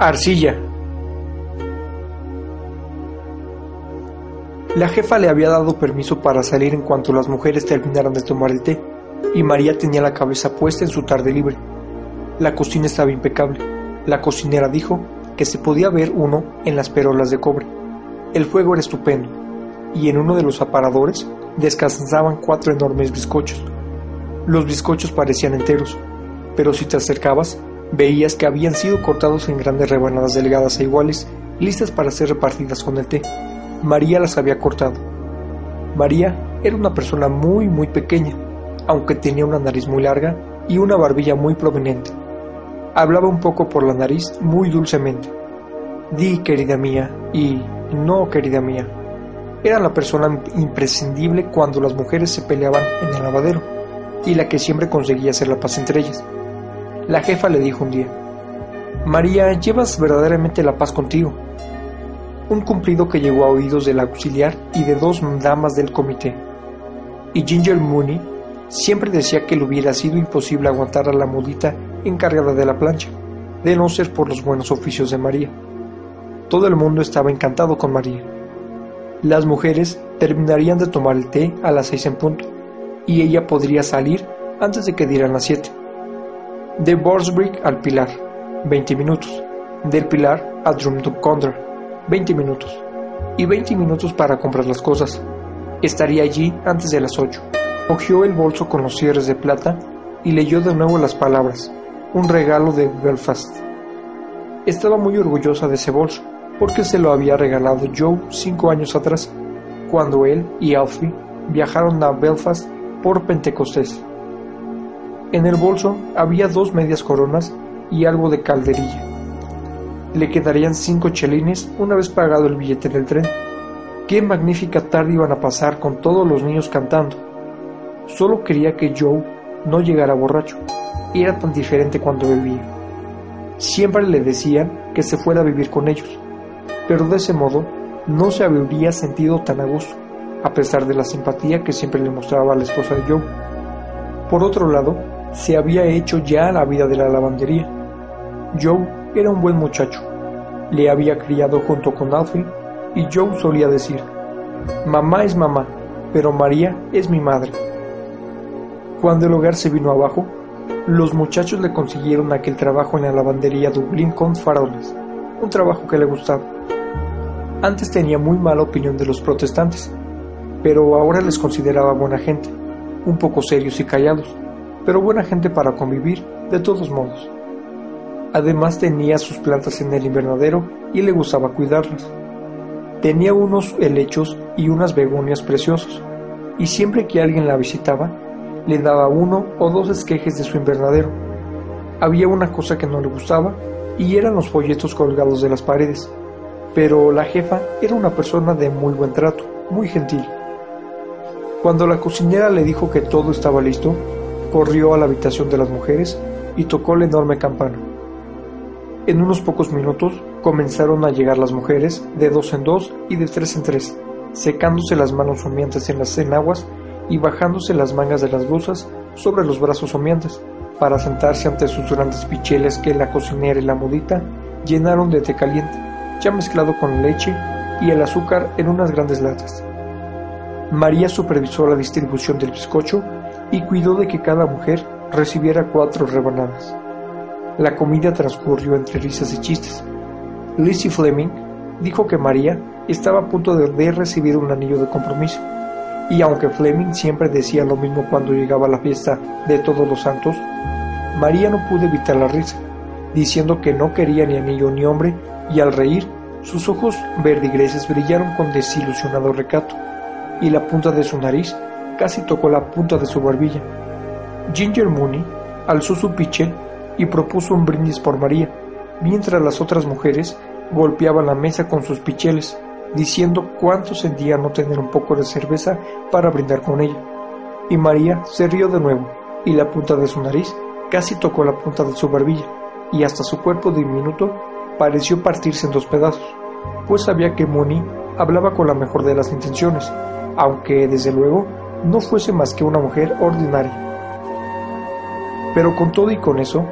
Arcilla. La jefa le había dado permiso para salir en cuanto las mujeres terminaran de tomar el té, y María tenía la cabeza puesta en su tarde libre. La cocina estaba impecable. La cocinera dijo que se podía ver uno en las perolas de cobre. El fuego era estupendo, y en uno de los aparadores descansaban cuatro enormes bizcochos. Los bizcochos parecían enteros, pero si te acercabas, veías que habían sido cortados en grandes rebanadas delgadas e iguales, listas para ser repartidas con el té. María las había cortado. María era una persona muy muy pequeña, aunque tenía una nariz muy larga y una barbilla muy prominente. Hablaba un poco por la nariz muy dulcemente. Di, querida mía, y no, querida mía. Era la persona imprescindible cuando las mujeres se peleaban en el lavadero, y la que siempre conseguía hacer la paz entre ellas. La jefa le dijo un día, María, llevas verdaderamente la paz contigo un cumplido que llegó a oídos del auxiliar y de dos damas del comité. Y Ginger Mooney siempre decía que le hubiera sido imposible aguantar a la mudita encargada de la plancha, de no ser por los buenos oficios de María. Todo el mundo estaba encantado con María. Las mujeres terminarían de tomar el té a las seis en punto, y ella podría salir antes de que dieran las siete. De Borsbrick al Pilar, 20 minutos. Del Pilar a Drumdup 20 minutos. Y 20 minutos para comprar las cosas. Estaría allí antes de las 8. Cogió el bolso con los cierres de plata y leyó de nuevo las palabras. Un regalo de Belfast. Estaba muy orgullosa de ese bolso, porque se lo había regalado Joe cinco años atrás, cuando él y Alfie viajaron a Belfast por Pentecostés. En el bolso había dos medias coronas y algo de calderilla le quedarían cinco chelines una vez pagado el billete del tren. Qué magnífica tarde iban a pasar con todos los niños cantando. Solo quería que Joe no llegara borracho. Era tan diferente cuando bebía. Siempre le decían que se fuera a vivir con ellos, pero de ese modo no se habría sentido tan a gusto, a pesar de la simpatía que siempre le mostraba a la esposa de Joe. Por otro lado, se había hecho ya la vida de la lavandería. Joe era un buen muchacho. Le había criado junto con Alfie y Joe solía decir, mamá es mamá, pero María es mi madre. Cuando el hogar se vino abajo, los muchachos le consiguieron aquel trabajo en la lavandería Dublín con faroles, un trabajo que le gustaba. Antes tenía muy mala opinión de los protestantes, pero ahora les consideraba buena gente, un poco serios y callados, pero buena gente para convivir de todos modos. Además tenía sus plantas en el invernadero y le gustaba cuidarlas. Tenía unos helechos y unas begonias preciosos, y siempre que alguien la visitaba, le daba uno o dos esquejes de su invernadero. Había una cosa que no le gustaba, y eran los folletos colgados de las paredes. Pero la jefa era una persona de muy buen trato, muy gentil. Cuando la cocinera le dijo que todo estaba listo, corrió a la habitación de las mujeres y tocó la enorme campana. En unos pocos minutos comenzaron a llegar las mujeres, de dos en dos y de tres en tres, secándose las manos humeantes en las enaguas y bajándose las mangas de las blusas sobre los brazos humeantes, para sentarse ante sus grandes picheles que la cocinera y la mudita llenaron de té caliente, ya mezclado con leche y el azúcar en unas grandes latas. María supervisó la distribución del bizcocho y cuidó de que cada mujer recibiera cuatro rebanadas. La comida transcurrió entre risas y chistes. Lizzie Fleming dijo que María estaba a punto de recibir un anillo de compromiso. Y aunque Fleming siempre decía lo mismo cuando llegaba la fiesta de todos los santos, María no pudo evitar la risa, diciendo que no quería ni anillo ni hombre, y al reír, sus ojos verdigreses brillaron con desilusionado recato, y la punta de su nariz casi tocó la punta de su barbilla. Ginger Mooney alzó su pichel y propuso un brindis por María, mientras las otras mujeres golpeaban la mesa con sus picheles, diciendo cuánto sentía no tener un poco de cerveza para brindar con ella. Y María se rió de nuevo, y la punta de su nariz casi tocó la punta de su barbilla, y hasta su cuerpo diminuto pareció partirse en dos pedazos, pues sabía que Moni hablaba con la mejor de las intenciones, aunque desde luego no fuese más que una mujer ordinaria. Pero con todo y con eso,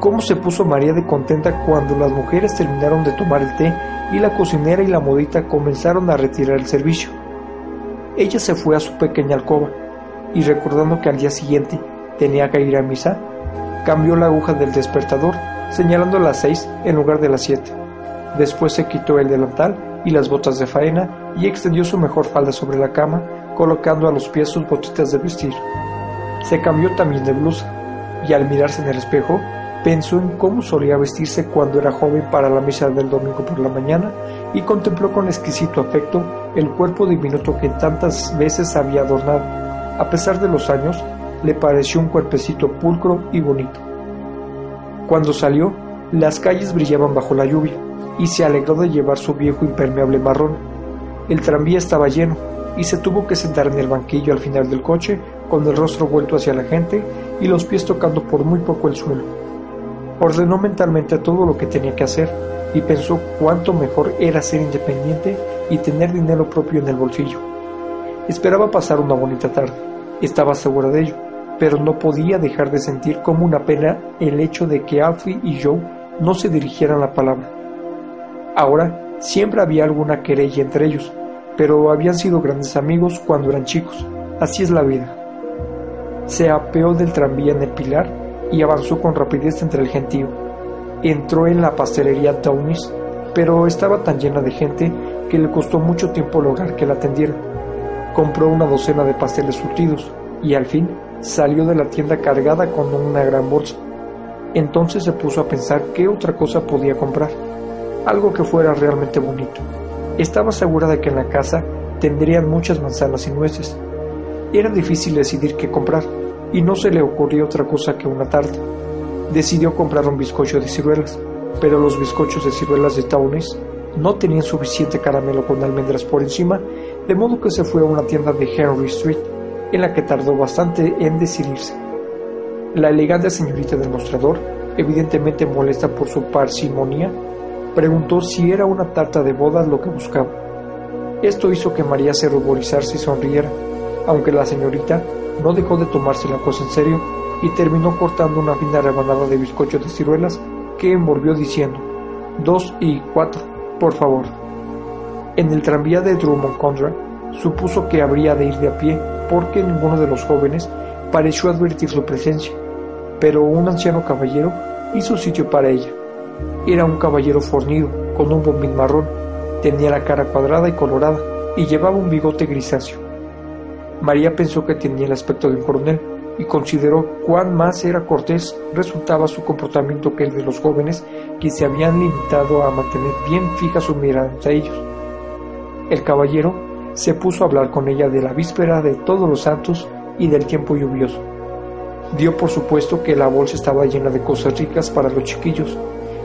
cómo se puso María de contenta cuando las mujeres terminaron de tomar el té y la cocinera y la modita comenzaron a retirar el servicio. Ella se fue a su pequeña alcoba y recordando que al día siguiente tenía que ir a misa, cambió la aguja del despertador señalando las seis en lugar de las siete. Después se quitó el delantal y las botas de faena y extendió su mejor falda sobre la cama, colocando a los pies sus botitas de vestir. Se cambió también de blusa y al mirarse en el espejo pensó en cómo solía vestirse cuando era joven para la misa del domingo por la mañana y contempló con exquisito afecto el cuerpo diminuto que tantas veces había adornado. A pesar de los años, le pareció un cuerpecito pulcro y bonito. Cuando salió, las calles brillaban bajo la lluvia y se alegró de llevar su viejo impermeable marrón. El tranvía estaba lleno y se tuvo que sentar en el banquillo al final del coche con el rostro vuelto hacia la gente y los pies tocando por muy poco el suelo. Ordenó mentalmente todo lo que tenía que hacer y pensó cuánto mejor era ser independiente y tener dinero propio en el bolsillo. Esperaba pasar una bonita tarde, estaba segura de ello, pero no podía dejar de sentir como una pena el hecho de que Alfie y Joe no se dirigieran la palabra. Ahora siempre había alguna querella entre ellos, pero habían sido grandes amigos cuando eran chicos. Así es la vida. Se apeó del tranvía en el pilar y avanzó con rapidez entre el gentío. Entró en la pastelería Downis, pero estaba tan llena de gente que le costó mucho tiempo lograr que la atendieran. Compró una docena de pasteles surtidos y al fin salió de la tienda cargada con una gran bolsa. Entonces se puso a pensar qué otra cosa podía comprar, algo que fuera realmente bonito. Estaba segura de que en la casa tendrían muchas manzanas y nueces. Era difícil decidir qué comprar y no se le ocurrió otra cosa que una tarta. Decidió comprar un bizcocho de ciruelas, pero los bizcochos de ciruelas de Townes no tenían suficiente caramelo con almendras por encima, de modo que se fue a una tienda de Henry Street, en la que tardó bastante en decidirse. La elegante señorita del mostrador, evidentemente molesta por su parsimonia, preguntó si era una tarta de bodas lo que buscaba. Esto hizo que María se ruborizase y sonriera, aunque la señorita no dejó de tomarse la cosa en serio y terminó cortando una fina rebanada de bizcocho de ciruelas que envolvió diciendo, dos y cuatro, por favor. En el tranvía de Drummond Conrad supuso que habría de ir de a pie porque ninguno de los jóvenes pareció advertir su presencia, pero un anciano caballero hizo sitio para ella. Era un caballero fornido, con un bombín marrón, tenía la cara cuadrada y colorada y llevaba un bigote grisáceo. María pensó que tenía el aspecto de un coronel y consideró cuán más era cortés resultaba su comportamiento que el de los jóvenes que se habían limitado a mantener bien fija su mirada a ellos. El caballero se puso a hablar con ella de la víspera de todos los santos y del tiempo lluvioso. Dio por supuesto que la bolsa estaba llena de cosas ricas para los chiquillos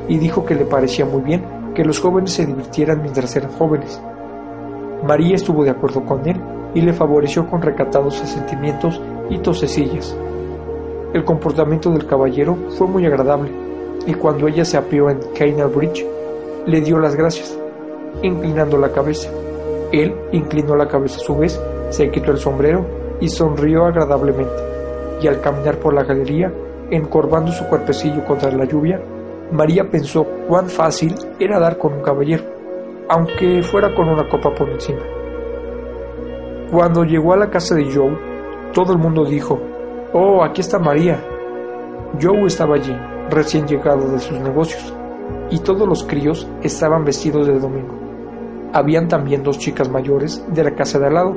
y dijo que le parecía muy bien que los jóvenes se divirtieran mientras eran jóvenes. María estuvo de acuerdo con él y le favoreció con recatados asentimientos y tosecillas. El comportamiento del caballero fue muy agradable, y cuando ella se apeó en Canal Bridge, le dio las gracias, inclinando la cabeza. Él inclinó la cabeza a su vez, se quitó el sombrero y sonrió agradablemente, y al caminar por la galería, encorvando su cuerpecillo contra la lluvia, María pensó cuán fácil era dar con un caballero, aunque fuera con una copa por encima. Cuando llegó a la casa de Joe, todo el mundo dijo, Oh, aquí está María. Joe estaba allí, recién llegado de sus negocios, y todos los críos estaban vestidos de domingo. Habían también dos chicas mayores de la casa de al lado,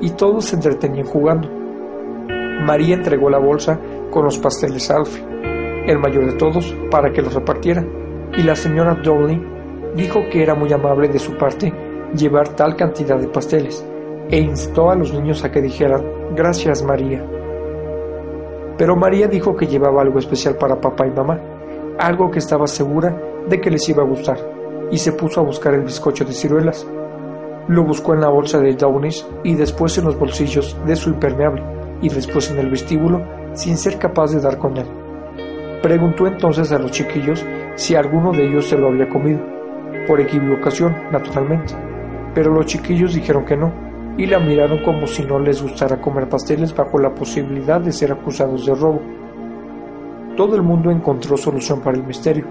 y todos se entretenían jugando. María entregó la bolsa con los pasteles a el mayor de todos, para que los repartiera, y la señora Dowling dijo que era muy amable de su parte llevar tal cantidad de pasteles e instó a los niños a que dijeran Gracias María. Pero María dijo que llevaba algo especial para papá y mamá, algo que estaba segura de que les iba a gustar y se puso a buscar el bizcocho de ciruelas. Lo buscó en la bolsa de Downish y después en los bolsillos de su impermeable y después en el vestíbulo sin ser capaz de dar con él. Preguntó entonces a los chiquillos si alguno de ellos se lo había comido, por equivocación, naturalmente, pero los chiquillos dijeron que no, y la miraron como si no les gustara comer pasteles bajo la posibilidad de ser acusados de robo. Todo el mundo encontró solución para el misterio,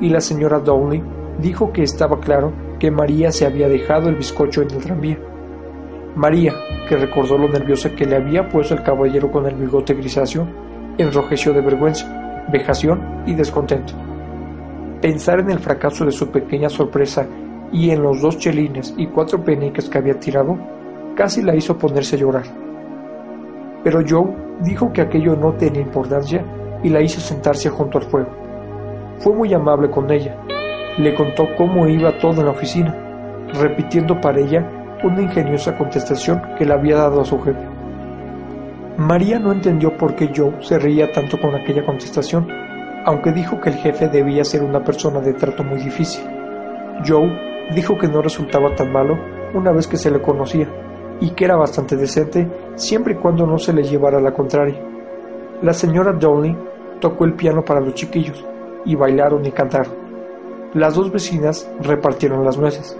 y la señora Dowley dijo que estaba claro que María se había dejado el bizcocho en el tranvía. María, que recordó lo nerviosa que le había puesto el caballero con el bigote grisáceo, enrojeció de vergüenza, vejación y descontento. Pensar en el fracaso de su pequeña sorpresa y en los dos chelines y cuatro peniques que había tirado, casi la hizo ponerse a llorar. Pero Joe dijo que aquello no tenía importancia y la hizo sentarse junto al fuego. Fue muy amable con ella. Le contó cómo iba todo en la oficina, repitiendo para ella una ingeniosa contestación que le había dado a su jefe. María no entendió por qué Joe se reía tanto con aquella contestación, aunque dijo que el jefe debía ser una persona de trato muy difícil. Joe dijo que no resultaba tan malo una vez que se le conocía, y que era bastante decente siempre y cuando no se le llevara la contraria. La señora Dowling tocó el piano para los chiquillos, y bailaron y cantaron. Las dos vecinas repartieron las nueces.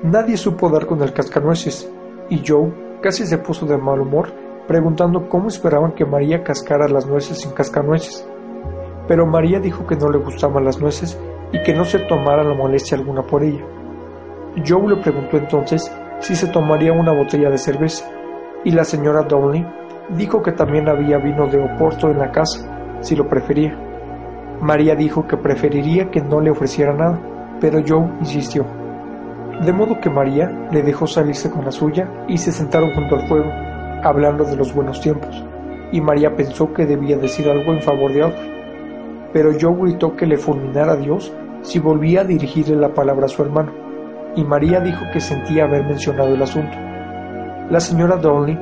Nadie supo dar con el cascanueces, y Joe casi se puso de mal humor preguntando cómo esperaban que María cascara las nueces sin cascanueces. Pero María dijo que no le gustaban las nueces y que no se tomara la molestia alguna por ella. Joe le preguntó entonces si se tomaría una botella de cerveza, y la señora Dowling dijo que también había vino de Oporto en la casa, si lo prefería. María dijo que preferiría que no le ofreciera nada, pero Joe insistió. De modo que María le dejó salirse con la suya y se sentaron junto al fuego, hablando de los buenos tiempos, y María pensó que debía decir algo en favor de Alfred. Pero Joe gritó que le fulminara a Dios si volvía a dirigirle la palabra a su hermano, y María dijo que sentía haber mencionado el asunto. La señora Donnelly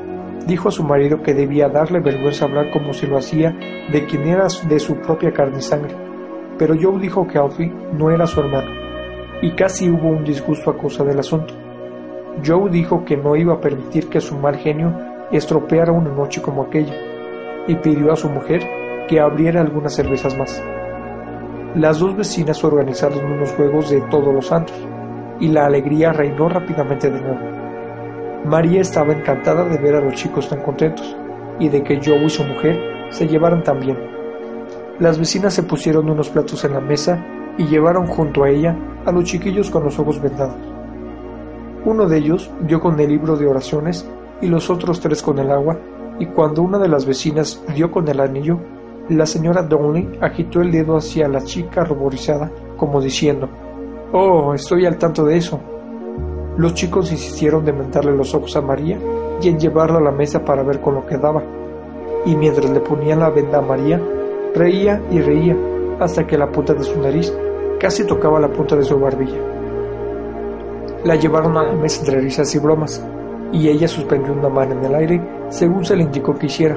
dijo a su marido que debía darle vergüenza hablar como si lo hacía de quien era de su propia carne y sangre, pero Joe dijo que Alfie no era su hermano y casi hubo un disgusto a causa del asunto. Joe dijo que no iba a permitir que su mal genio estropeara una noche como aquella, y pidió a su mujer que abriera algunas cervezas más. Las dos vecinas organizaron unos juegos de todos los santos, y la alegría reinó rápidamente de nuevo. María estaba encantada de ver a los chicos tan contentos, y de que Joe y su mujer se llevaran tan bien. Las vecinas se pusieron unos platos en la mesa y llevaron junto a ella a los chiquillos con los ojos vendados. Uno de ellos dio con el libro de oraciones y los otros tres con el agua, y cuando una de las vecinas dio con el anillo, la señora Donnelly agitó el dedo hacia la chica ruborizada, como diciendo, Oh, estoy al tanto de eso. Los chicos insistieron de mentarle los ojos a María y en llevarla a la mesa para ver con lo que daba. Y mientras le ponían la venda a María, reía y reía hasta que la punta de su nariz casi tocaba la punta de su barbilla. La llevaron a la mesa entre risas y bromas, y ella suspendió una mano en el aire según se le indicó que hiciera.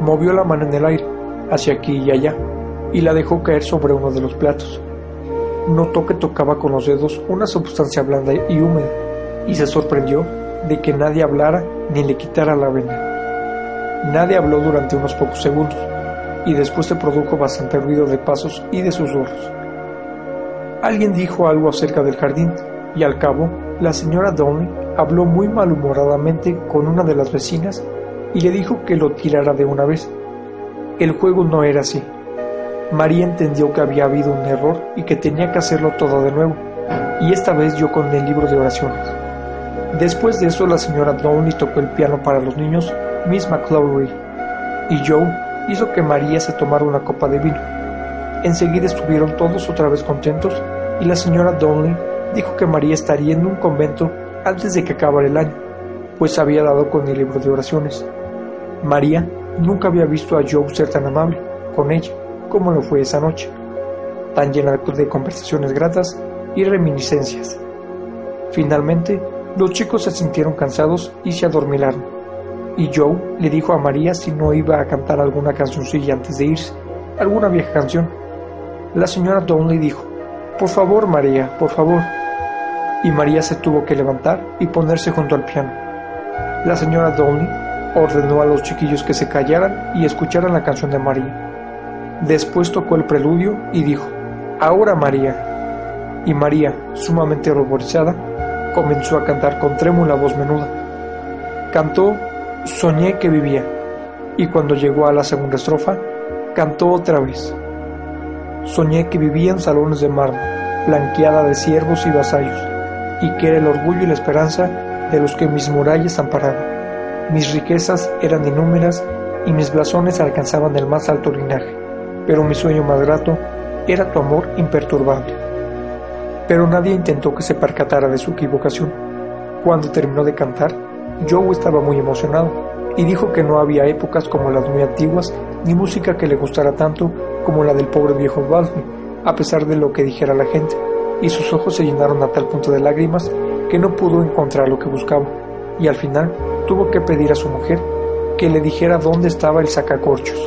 Movió la mano en el aire, hacia aquí y allá, y la dejó caer sobre uno de los platos. Notó que tocaba con los dedos una sustancia blanda y húmeda, y se sorprendió de que nadie hablara ni le quitara la venda. Nadie habló durante unos pocos segundos, y después se produjo bastante ruido de pasos y de susurros. Alguien dijo algo acerca del jardín, y al cabo, la señora Downey habló muy malhumoradamente con una de las vecinas y le dijo que lo tirara de una vez. El juego no era así. María entendió que había habido un error y que tenía que hacerlo todo de nuevo, y esta vez yo con el libro de oraciones. Después de eso, la señora Downey tocó el piano para los niños, Miss McClory, y Joe hizo que María se tomara una copa de vino. Enseguida estuvieron todos otra vez contentos y la señora Donnelly dijo que María estaría en un convento antes de que acabara el año, pues había dado con el libro de oraciones. María nunca había visto a Joe ser tan amable con ella como lo fue esa noche, tan llena de conversaciones gratas y reminiscencias. Finalmente, los chicos se sintieron cansados y se adormilaron, y Joe le dijo a María si no iba a cantar alguna cancioncilla antes de irse, alguna vieja canción. La señora Donnelly dijo, Por favor, María, por favor. Y María se tuvo que levantar y ponerse junto al piano. La señora Downey ordenó a los chiquillos que se callaran y escucharan la canción de María. Después tocó el preludio y dijo, Ahora María. Y María, sumamente ruborizada, comenzó a cantar con trémula voz menuda. Cantó Soñé que vivía, y cuando llegó a la segunda estrofa, cantó otra vez. Soñé que vivía en salones de mármol, blanqueada de siervos y vasallos, y que era el orgullo y la esperanza de los que mis murallas amparaban. Mis riquezas eran inúmeras y mis blasones alcanzaban el más alto linaje, pero mi sueño más grato era tu amor imperturbable. Pero nadie intentó que se percatara de su equivocación. Cuando terminó de cantar, Joe estaba muy emocionado y dijo que no había épocas como las muy antiguas ni música que le gustara tanto como la del pobre viejo Baldwin, a pesar de lo que dijera la gente, y sus ojos se llenaron a tal punto de lágrimas que no pudo encontrar lo que buscaba, y al final tuvo que pedir a su mujer que le dijera dónde estaba el sacacorchos.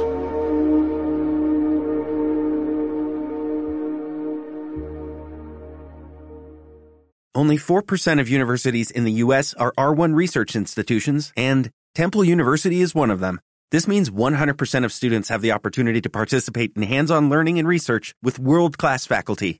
Only 4% of universities in the U.S. are R1 research institutions, and Temple University is one of them. This means 100% of students have the opportunity to participate in hands-on learning and research with world-class faculty.